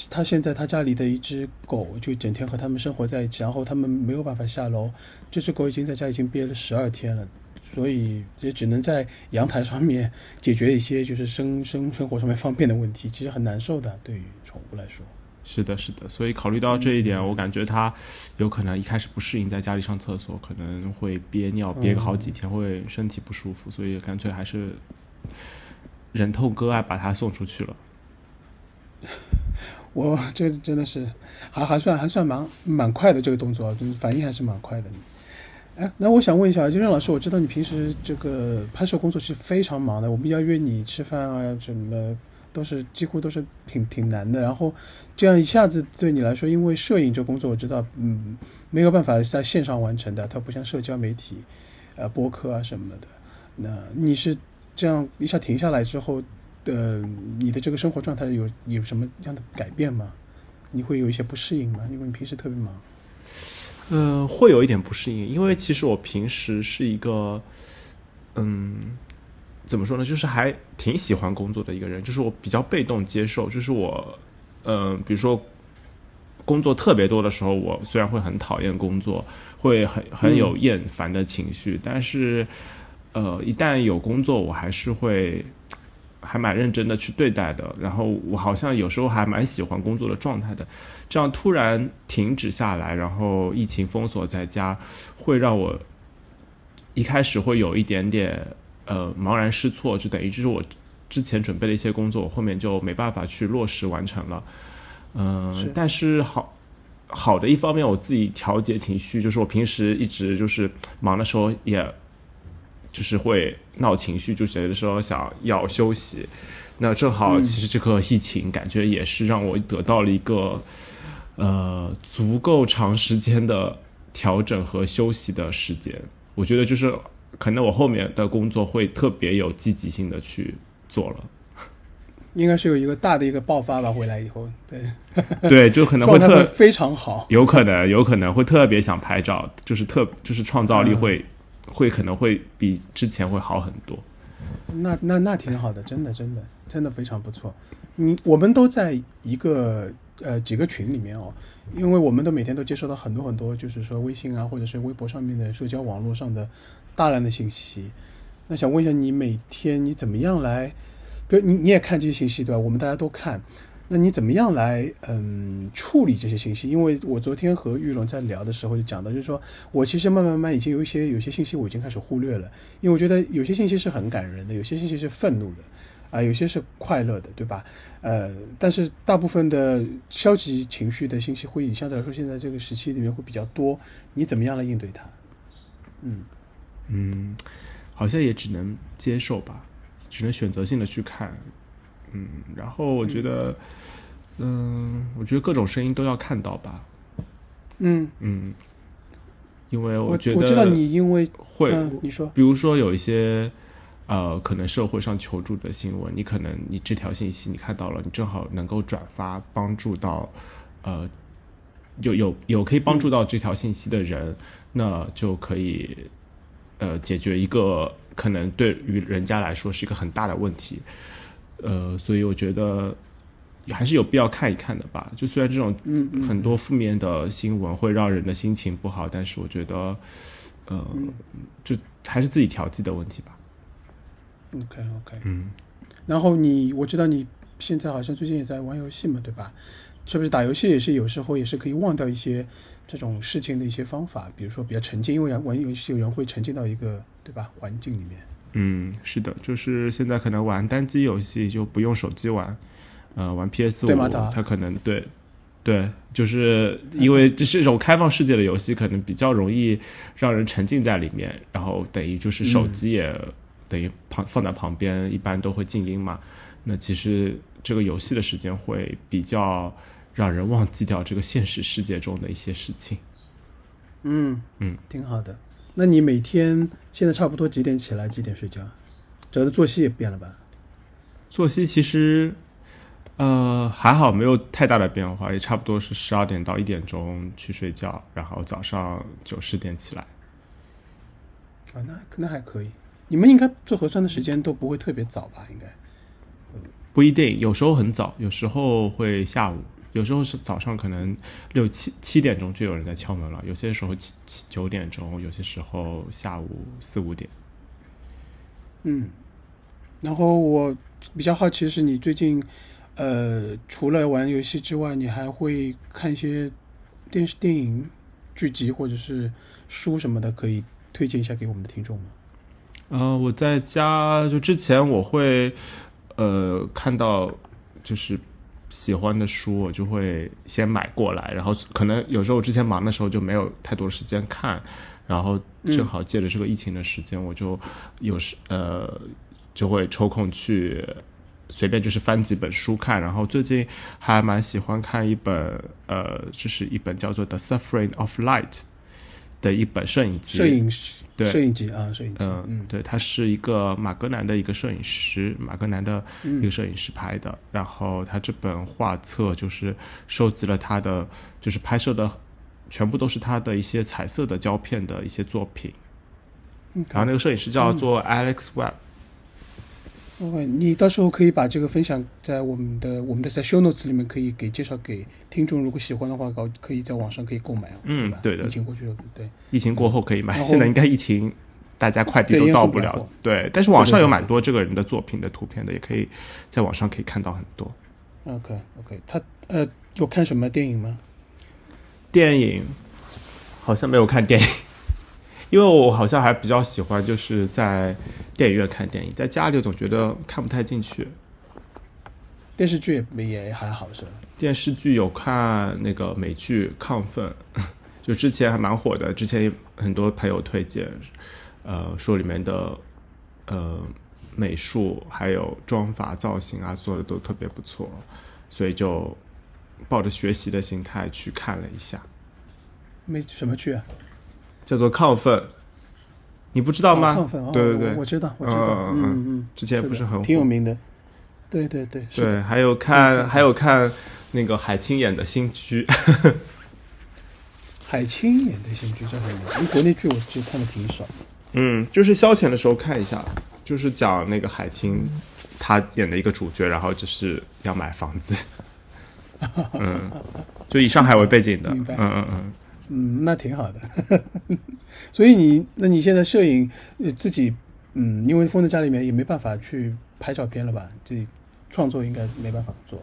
他现在他家里的一只狗就整天和他们生活在一起，然后他们没有办法下楼，这只狗已经在家已经憋了十二天了，所以也只能在阳台上面解决一些就是生生生活上面方便的问题，其实很难受的，对于宠物来说。是的，是的，所以考虑到这一点，我感觉他有可能一开始不适应在家里上厕所，可能会憋尿，憋个好几天，会身体不舒服，所以干脆还是忍痛割爱把他送出去了。*laughs* 我这真的是还还算还算蛮蛮快的这个动作，反应还是蛮快的。哎，那我想问一下，就任老师，我知道你平时这个拍摄工作是非常忙的，我们要约你吃饭啊什么。都是几乎都是挺挺难的，然后这样一下子对你来说，因为摄影这工作我知道，嗯，没有办法在线上完成的，它不像社交媒体，呃，播客啊什么的。那你是这样一下停下来之后，呃，你的这个生活状态有有什么样的改变吗？你会有一些不适应吗？因为你平时特别忙。嗯，会有一点不适应，因为其实我平时是一个，嗯。怎么说呢？就是还挺喜欢工作的一个人，就是我比较被动接受。就是我，嗯，比如说工作特别多的时候，我虽然会很讨厌工作，会很很有厌烦的情绪，但是，呃，一旦有工作，我还是会还蛮认真的去对待的。然后我好像有时候还蛮喜欢工作的状态的。这样突然停止下来，然后疫情封锁在家，会让我一开始会有一点点。呃，茫然失措，就等于就是我之前准备的一些工作，我后面就没办法去落实完成了。嗯，但是好好的一方面，我自己调节情绪，就是我平时一直就是忙的时候，也就是会闹情绪，就觉得说想要休息。那正好，其实这个疫情感觉也是让我得到了一个呃足够长时间的调整和休息的时间。我觉得就是。可能我后面的工作会特别有积极性的去做了，*laughs* 应该是有一个大的一个爆发吧。回来以后，对对，就可能会特非常好，有可能有可能会特别想拍照，就是特就是创造力会会可能会比之前会好很多。那那那挺好的，真的真的真的非常不错。你我们都在一个呃几个群里面哦，因为我们都每天都接收到很多很多，就是说微信啊或者是微博上面的社交网络上的。大量的信息，那想问一下你每天你怎么样来？比如你你也看这些信息对吧？我们大家都看，那你怎么样来嗯处理这些信息？因为我昨天和玉龙在聊的时候就讲到，就是说我其实慢慢慢慢已经有一些有些信息我已经开始忽略了，因为我觉得有些信息是很感人的，有些信息是愤怒的，啊，有些是快乐的，对吧？呃，但是大部分的消极情绪的信息会相对来说现在这个时期里面会比较多，你怎么样来应对它？嗯。嗯，好像也只能接受吧，只能选择性的去看。嗯，然后我觉得，嗯，我觉得各种声音都要看到吧。嗯，嗯，因为我觉得我知道你因为会，嗯，你说比如说有一些呃，可能社会上求助的新闻，你可能你这条信息你看到了，你正好能够转发，帮助到呃，有有有可以帮助到这条信息的人，那就可以呃解决一个可能对于人家来说是一个很大的问题，呃，所以我觉得。还是有必要看一看的吧。就虽然这种嗯嗯很多负面的新闻会让人的心情不好，但是我觉得，呃，就还是自己调剂的问题吧。OK OK，嗯，然后你我知道你现在好像最近也在玩游戏嘛，对吧？是不是打游戏也是有时候也是可以忘掉一些这种事情的一些方法？比如说比较沉浸，因为玩游戏有人会沉浸到一个对吧环境里面。嗯，是的，就是现在可能玩单机游戏就不用手机玩，呃，玩 PS 五它可能对对，就是因为这是一种开放世界的游戏，可能比较容易让人沉浸在里面，然后等于就是手机也等于旁放在旁边，一般都会静音嘛。那其实这个游戏的时间会比较让人忘记掉这个现实世界中的一些事情。嗯嗯，挺好的。那你每天现在差不多几点起来，几点睡觉？整个作息也变了吧？作息其实，呃，还好没有太大的变化，也差不多是十二点到一点钟去睡觉，然后早上九十点起来。啊，那那还可以。你们应该做核酸的时间都不会特别早吧？应该。不一定，有时候很早，有时候会下午，有时候是早上，可能六七七点钟就有人在敲门了，有些时候七七九点钟，有些时候下午四五点。嗯，然后我比较好奇的是，你最近呃，除了玩游戏之外，你还会看一些电视、电影、剧集或者是书什么的，可以推荐一下给我们的听众吗？呃，我在家就之前我会呃看到就是喜欢的书，我就会先买过来，然后可能有时候我之前忙的时候就没有太多时间看，然后正好借着这个疫情的时间，我就有时呃就会抽空去随便就是翻几本书看，然后最近还蛮喜欢看一本呃，就是一本叫做《The Suffering of Light》的一本摄影集，摄影师对。摄影机啊，摄影机，嗯，嗯。对，他是一个马格南的一个摄影师，马格南的一个摄影师拍的。然后他这本画册就是收集了他的，就是拍摄的全部都是他的一些彩色的胶片的一些作品。嗯然后那个摄影师叫做 Alex Webb，OK，你到时候可以把这个分享在我们的我们的在 show notes 里面，可以给介绍给听众，如果喜欢的话，搞可以在网上可以购买啊。嗯对的疫情过去了，对，疫情过后可以买，现在应该疫情。大家快递都到不了对，但是网上有蛮多这个人的作品的图片的，也可以在网上可以看到很多。OK OK，他呃有看什么电影吗？电影好像没有看电影，因为我好像还比较喜欢就是在电影院看电影，在家里总觉得看不太进去。电视剧也也还好是吧？电视剧有看那个美剧《亢奋》，*laughs* 就之前还蛮火的，之前很多朋友推荐，呃，说里面的呃美术还有妆发造型啊做的都特别不错，所以就抱着学习的心态去看了一下。没什么剧啊？叫做亢奋，你不知道吗？哦亢奋哦，对对对，我我知道，我知道，嗯嗯嗯。嗯，之前不是很挺有名的。对对对，对，还有看嗯还有看那个海清演的新剧，*laughs* 海清演的新剧叫什么？因为国内剧我其实看的挺少。嗯，就是消遣的时候看一下，就是讲那个海清她演的一个主角，然后就是要买房子，*laughs* 嗯，就以上海为背景的，嗯嗯嗯，嗯，那挺好的。*laughs* 所以你，那你现在摄影自己，嗯，因为封在家里面也没办法去拍照片了吧？这创作应该没办法做。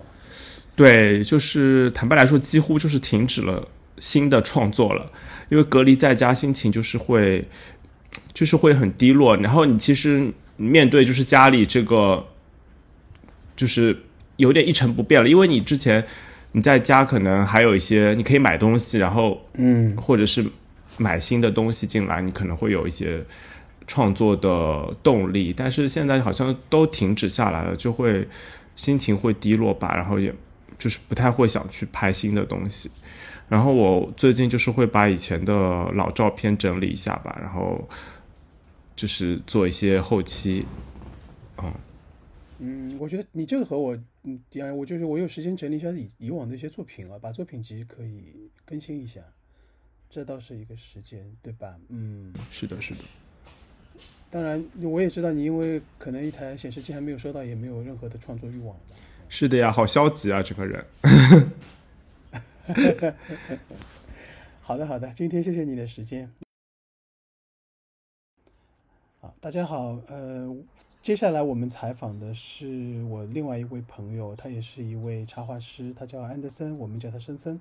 对，就是坦白来说，几乎就是停止了新的创作了，因为隔离在家，心情就是会，就是会很低落。然后你其实面对就是家里这个，就是有点一成不变了，因为你之前你在家可能还有一些你可以买东西，然后嗯。或者是买新的东西进来，你可能会有一些创作的动力，但是现在好像都停止下来了，就会心情会低落吧，然后也就是不太会想去拍新的东西，然后我最近就是会把以前的老照片整理一下吧，然后就是做一些后期，嗯，嗯，我觉得你这个和我，嗯，第二，我就是我有时间整理一下以以往的一些作品啊，把作品集可以更新一下，这倒是一个时间，对吧？嗯，是的，是的。当然，我也知道你，因为可能一台显示器还没有收到，也没有任何的创作欲望了。是的呀，好消极啊，这个人。*laughs* 好的，好的，今天谢谢你的时间。好，大家好，呃，接下来我们采访的是我另外一位朋友，他也是一位插画师，他叫安德森，我们叫他森森。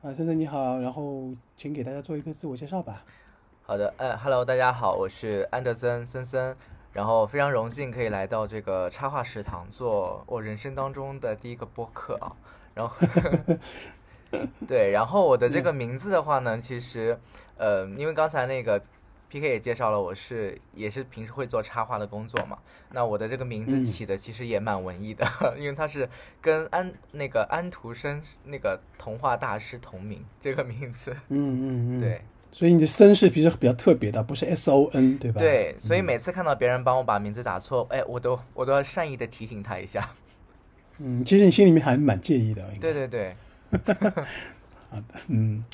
啊，森森你好，然后请给大家做一个自我介绍吧。好的，嗯，Hello，大家好，我是安德森森森，然后非常荣幸可以来到这个插画食堂做我人生当中的第一个播客啊，然后。*laughs* 对，然后我的这个名字的话呢，其实，呃，因为刚才那个 P K 也介绍了，我是也是平时会做插画的工作嘛。那我的这个名字起的其实也蛮文艺的，*laughs* 因为它是跟安那个安徒生那个童话大师同名，这个名字。嗯嗯嗯。对，所以你的森是其实比较特别的，不是 S O N 对吧？对，所以每次看到别人帮我把名字打错，哎，我都我都要善意的提醒他一下。*laughs* 嗯，其实你心里面还蛮介意的。对对对。*laughs* 好的，嗯，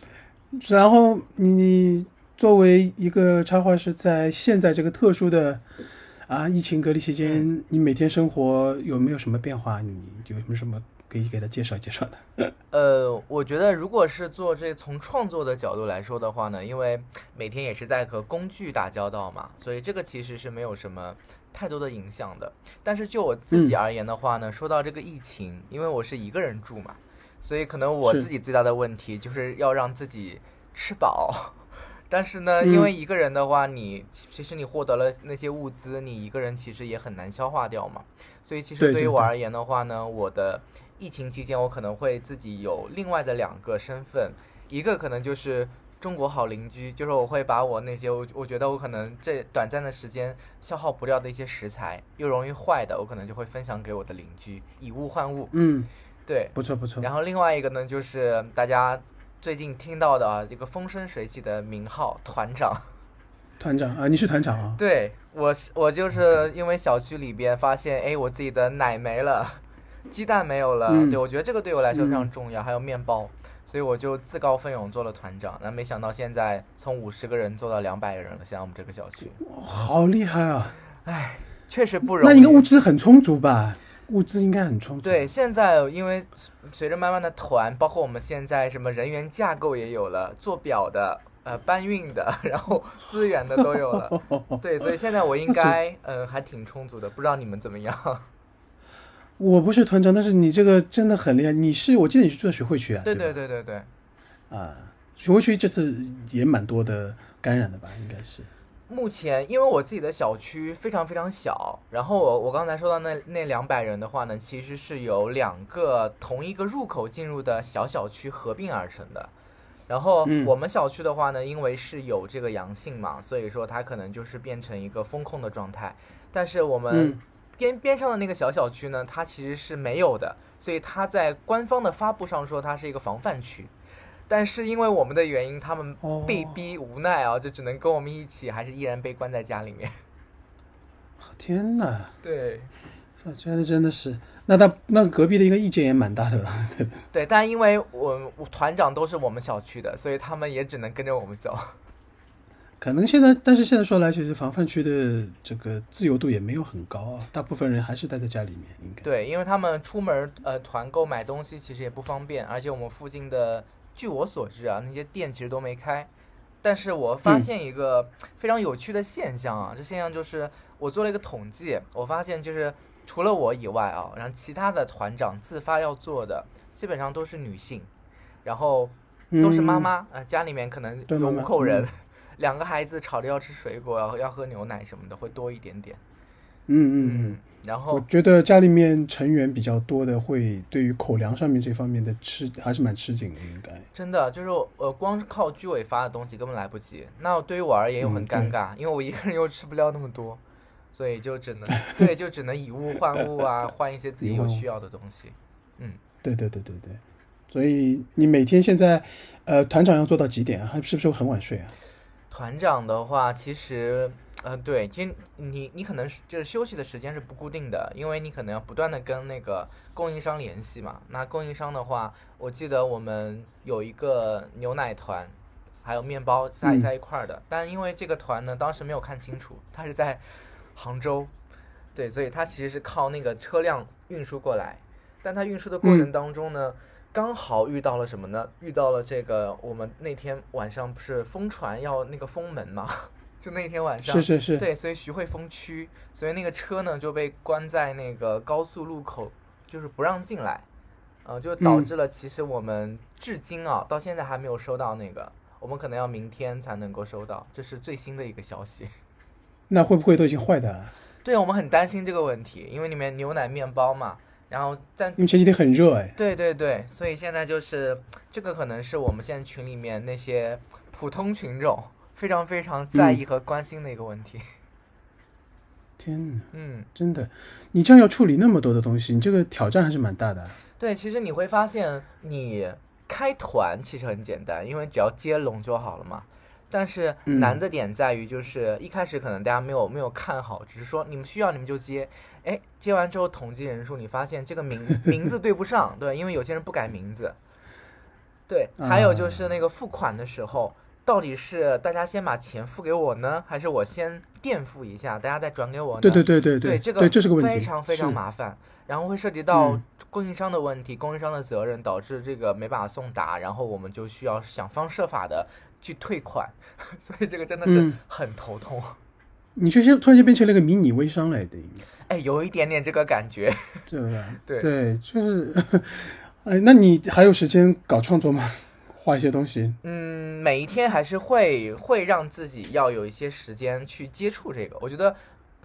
然后你作为一个插画师，在现在这个特殊的啊疫情隔离期间，你每天生活有没有什么变化？你有没有什么可以给他介绍介绍的？*laughs* 呃，我觉得如果是做这从创作的角度来说的话呢，因为每天也是在和工具打交道嘛，所以这个其实是没有什么太多的影响的。但是就我自己而言的话呢，说到这个疫情，因为我是一个人住嘛。所以可能我自己最大的问题就是要让自己吃饱，但是呢，因为一个人的话，你其实你获得了那些物资，你一个人其实也很难消化掉嘛。所以其实对于我而言的话呢，我的疫情期间我可能会自己有另外的两个身份，一个可能就是中国好邻居，就是我会把我那些我我觉得我可能这短暂的时间消耗不掉的一些食材，又容易坏的，我可能就会分享给我的邻居，以物换物。嗯。对，不错不错。然后另外一个呢，就是大家最近听到的啊，一个风生水起的名号团长。*laughs* 团长啊，你是团长啊？对，我是我就是因为小区里边发现，哎，我自己的奶没了，*laughs* 鸡蛋没有了，对我觉得这个对我来说非常重要，还有面包，所以我就自告奋勇做了团长。那没想到现在从五十个人做到两百个人了，现在我们这个小区，好厉害啊！哎，确实不容易。那应该物资很充足吧？物资应该很充足。对，现在因为随着慢慢的团，包括我们现在什么人员架构也有了，做表的、呃搬运的，然后资源的都有了。*laughs* 对，所以现在我应该嗯还挺充足的，不知道你们怎么样？我不是团长，但是你这个真的很厉害。你是我记得你是住在徐汇区啊？对对对对对。啊，徐汇区这次也蛮多的感染的吧？应该是。目前，因为我自己的小区非常非常小，然后我我刚才说到那那两百人的话呢，其实是由两个同一个入口进入的小小区合并而成的。然后我们小区的话呢，因为是有这个阳性嘛，所以说它可能就是变成一个风控的状态。但是我们边边上的那个小小区呢，它其实是没有的，所以它在官方的发布上说它是一个防范区。但是因为我们的原因，他们被逼无奈啊，就只能跟我们一起，还是依然被关在家里面。*laughs* 天哪！对，真的真的是，那他那隔壁的一个意见也蛮大的吧？*laughs* 对，但因为我团长都是我们小区的，所以他们也只能跟着我们走。可能现在，但是现在说来，其实防范区的这个自由度也没有很高啊，大部分人还是待在家里面。应该对，因为他们出门呃团购买东西其实也不方便，而且我们附近的。据我所知啊，那些店其实都没开，但是我发现一个非常有趣的现象啊，这现象就是我做了一个统计，我发现就是除了我以外啊，然后其他的团长自发要做的基本上都是女性，然后都是妈妈啊，家里面可能有五口人，两个孩子吵着要吃水果，要要喝牛奶什么的会多一点点。嗯嗯。嗯。然后我觉得家里面成员比较多的，会对于口粮上面这方面的吃还是蛮吃紧的，应该。真的就是呃，光靠居委发的东西根本来不及。那对于我而言又很尴尬，因为我一个人又吃不了那么多，所以就只能对，就只能以物换物啊，换一些自己有需要的东西。嗯，对对对对对。所以你每天现在，呃，团长要做到几点啊？还是不是很晚睡啊？团长的话，其实，呃，对，今你你可能是就是休息的时间是不固定的，因为你可能要不断的跟那个供应商联系嘛。那供应商的话，我记得我们有一个牛奶团，还有面包在嗯在一块儿的，但因为这个团呢，当时没有看清楚，它是在杭州，对，所以它其实是靠那个车辆运输过来，但它运输的过程嗯当中呢。刚好遇到了什么呢？遇到了这个，我们那天晚上不是封船要那个封门嘛？就那天晚上，是是是，对，所以徐汇封区，所以那个车呢就被关在那个高速路口，就是不让进来，呃，就导嗯致了其实我们至今啊到现在还没有收到那个，我们可能要明天才能够收到，这是最新的一个消息。*laughs* 那会不会都已经坏的了？对我们很担心这个问题，因为里面牛奶面包嘛，然后但因为前几天很热哎。对对对，所以现在就是这个，可能是我们现在群里面那些普通群众非常非常在意和关心的一个问题。*laughs* 天哪，嗯，真的，你这样要处理那么多的东西，你这个挑战还是蛮大的。对，其实你会发现，你开团其实很简单，因为只要接龙就好了嘛。但是嗯难的点在于，就是一开始可能大家没有没有看好，只是说你们需要你们就接，哎，接完之后统计人数，你发现这个名 *laughs* 名字对不上，对，因为有些人不改名字。对，还有就是那个付款的时候，到底是大家先把钱付给我呢，还是我先垫付一下，大家再转给我呢？对对对对对，这个对，这是个问题，非常非常麻烦，然后会涉及到嗯供应商的问题，供应商的责任，导致这个没办法送达，然后我们就需要想方设法的去退款，*laughs* 所以这个真的是嗯很头痛。你就是突然间变成了一个迷你微商了，等于，哎，有一点点这个感觉。对吧？*laughs* 对对，就是，*laughs* 哎，那你还有时间搞创作吗？画一些东西，嗯，每一天还是会会让自己要有一些时间去接触这个。我觉得，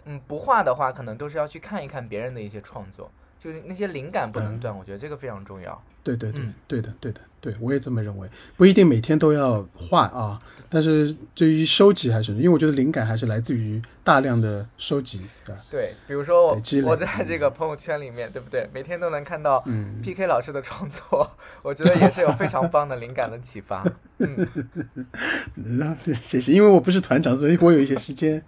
嗯，不画的话，可能都是要去看一看别人的一些创作，就是那些灵感不能嗯断。我觉得这个非常重要。对对对嗯，对的对的，对我也这么认为，不一定每天都要画啊，但是对于收集还是，因为我觉得灵感还是来自于大量的收集，对吧？对，比如说我我在这个朋友圈里面，对不对？每天都能看到嗯，PK 老师的创作，我觉得也是有非常棒的灵感的启发。嗯，*laughs* 那谢谢，因为我不是团长，所以我有一些时间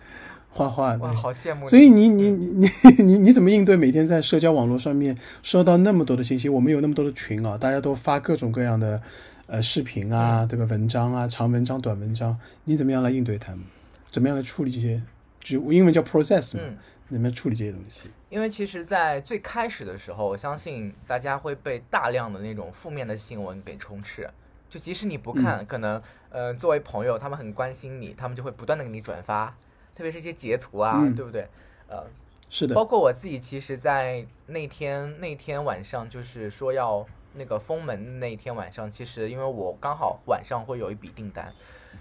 画画。哇，好羡慕。所以你你你你你你怎么应对每天在社交网络上面收到那么多的信息？我们有那么多的群啊，大家都发各种各样的呃视频嗯啊，对吧？文章啊，长文章、短文章，你怎么样来应对他们？怎么样来处理这些？就英文叫 process 嘛，嗯，怎么样处理这些东西？因为其实，在最开始的时候，我相信大家会被大量的那种负面的新闻给充斥。就即使你不看，嗯可能呃，作为朋友，他们很关心你，他们就会不断的给你转发，特别是一些截图啊，嗯对不对？呃，是的包，括我自己，其实，在那天那天晚上，就是说要那个封门那一天晚上，其实因为我刚好晚上会有一笔订单，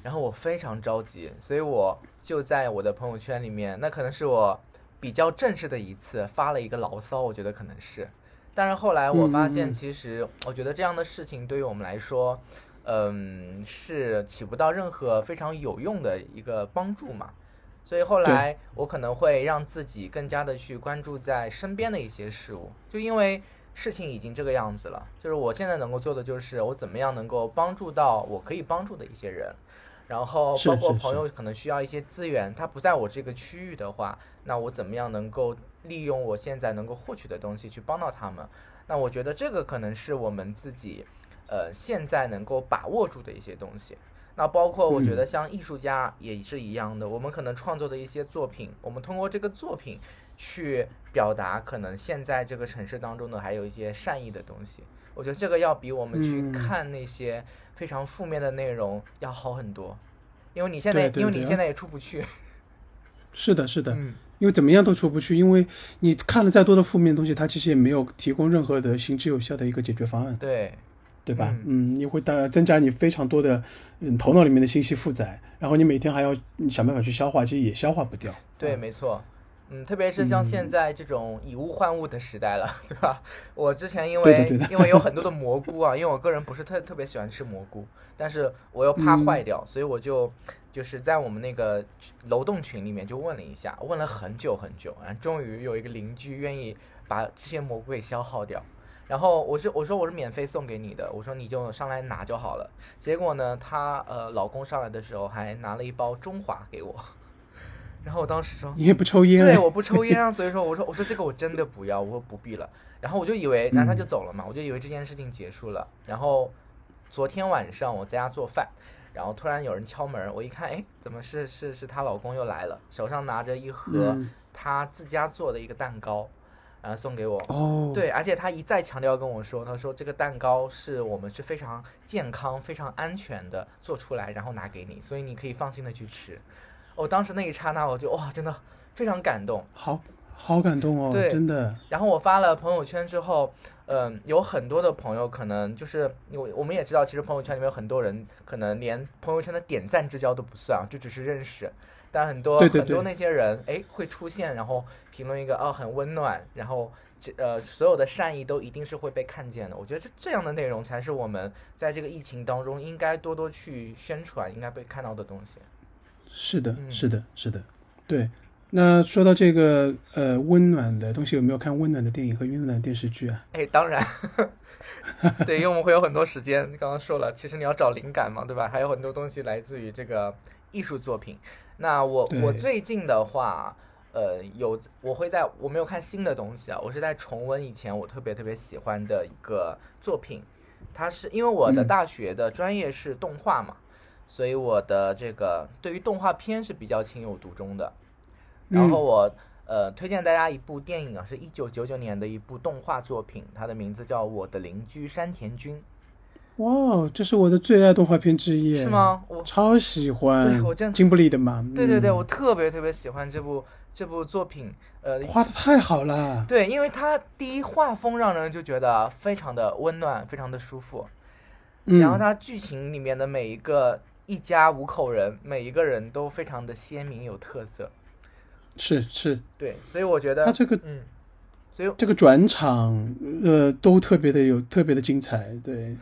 然后我非常着急，所以我就在我的朋友圈里面，那可能是我比较正式的一次发了一个牢骚，我觉得可能是。但是后来我发现，其实我觉得这样的事情对于我们来说，嗯，是起不到任何非常有用的一个帮助嘛。所以后来我可能会让自己更加的去关注在身边的一些事物，就因为事情已经这个样子了，就是我现在能够做的就是我怎么样能够帮助到我可以帮助的一些人，然后包括朋友可能需要一些资源，他不在我这个区域的话，那我怎么样能够利用我现在能够获取的东西去帮到他们？那我觉得这个可能是我们自己，呃，现在能够把握住的一些东西。那包括我觉得像艺术家也是一样的，我们可能创作的一些作品，我们通过这个作品去表达可能现在这个城市当中的还有一些善意的东西。我觉得这个要比我们去嗯。看那些非常负面的内容要好很多，因为你现在因为你现在也出不去，*laughs* 是的，是的，嗯，因为怎么样都出不去，因为你看了再多的负面东西，它其实也没有提供任何的行之有效的一个解决方案，对，对吧？嗯嗯，你会大增加你非常多的嗯头脑里面的信息负载，然后你每天还要嗯想办法去消化，其实也消化不掉。对，嗯没错。嗯，特别是像现嗯在这种以物换物的时代了，*laughs* 对吧？我之前因为因为有很多的蘑菇啊，*laughs* 因为我个人不是特特别喜欢吃蘑菇，但是我又怕嗯坏掉，所以我就就是在我们那个楼栋群里面就问了一下，问了很久很久，啊，终于有一个邻居愿意把这些蘑菇给消耗掉。然后我是我说我是免费送给你的，我说你就上来拿就好了。结果呢，她呃老公上来的时候还拿了一包中华给我，*laughs* 然后我当时说你也不抽烟，对，我不抽烟啊，所以说我说我说这个我真的不要，我说不必了。然后我就以为，然后他就走了嘛，我就以为这件事情结束了。然后昨天晚上我在家做饭，然后突然有人敲门，我一看，哎，怎么是是是她老公又来了，手上拿着一盒嗯他自家做的一个蛋糕，然后送给我。哦，对，而且他一再强调跟我说，他说这个蛋糕是我们是非常健康、非常安全的做出来，然后拿给你，所以你可以放心的去吃。我当时那一刹那，我就哇，真的非常感动。好好感动哦，对真的，然后我发了朋友圈之后，嗯，有很多的朋友可能就是我我们也知道，其实朋友圈里面有很多人可能连朋友圈的点赞之交都不算，就只是认识。但很多很多那些人，哎，会出现，然后评论一个哦很温暖，然后这呃所有的善意都一定是会被看见的。我觉得这这样的内容才是我们在这个疫情当中应该多多去宣传，应该被看到的东西。是的，嗯是的，是的，对。那说到这个呃温暖的东西，有没有看温暖的电影和温暖的电视剧啊？哎，当然，*laughs* 对，因为我们会有很多时间。刚刚说了，其实你要找灵感嘛，对吧？还有很多东西来自于这个艺术作品。那我我最近的话，呃，有我会在我没有看新的东西啊，我是在重温以前我特别特别喜欢的一个作品。它是因为我的嗯大学的专业是动画嘛，所以我的这个对于动画片是比较情有独钟的。然后嗯我呃推荐大家一部电影啊，是一九九九年的一部动画作品，它的名字叫《我的邻居山田君哇，哦这是我的最爱动画片之一，》，是？吗？我超喜欢，对我真金布利的嘛，对对对，嗯。我特别特别喜欢这部这部作品，呃，画的太好了，对，因为它第一画风让人就觉得非常的温暖，非常的舒服，嗯，然后它剧情里面的每一个一家五口人，每一个人都非常的鲜明有特色，是是，对，所以我觉得他这个嗯，所以这个转场呃都特别的有特别的精彩，对，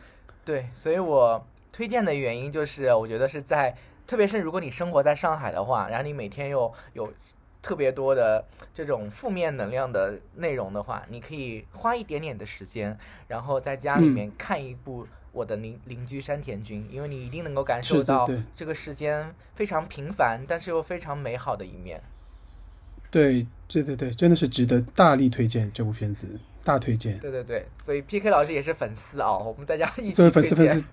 对，所以我推荐的原因就是，我觉得是在，特别是如果你生活在上海的话，然后你每天又有特别多的这种负面能量的内容的话，你可以花一点点的时间，然后在家里嗯面看一部我的邻邻居山田君，因为你一定能够感受到这个世间非常平凡，但是又非常美好的一面。对对对对，真的是值得大力推荐这部片子，大推荐。对对对，所以 PK 老师也是粉丝啊，我们大家一起作为粉丝推荐粉丝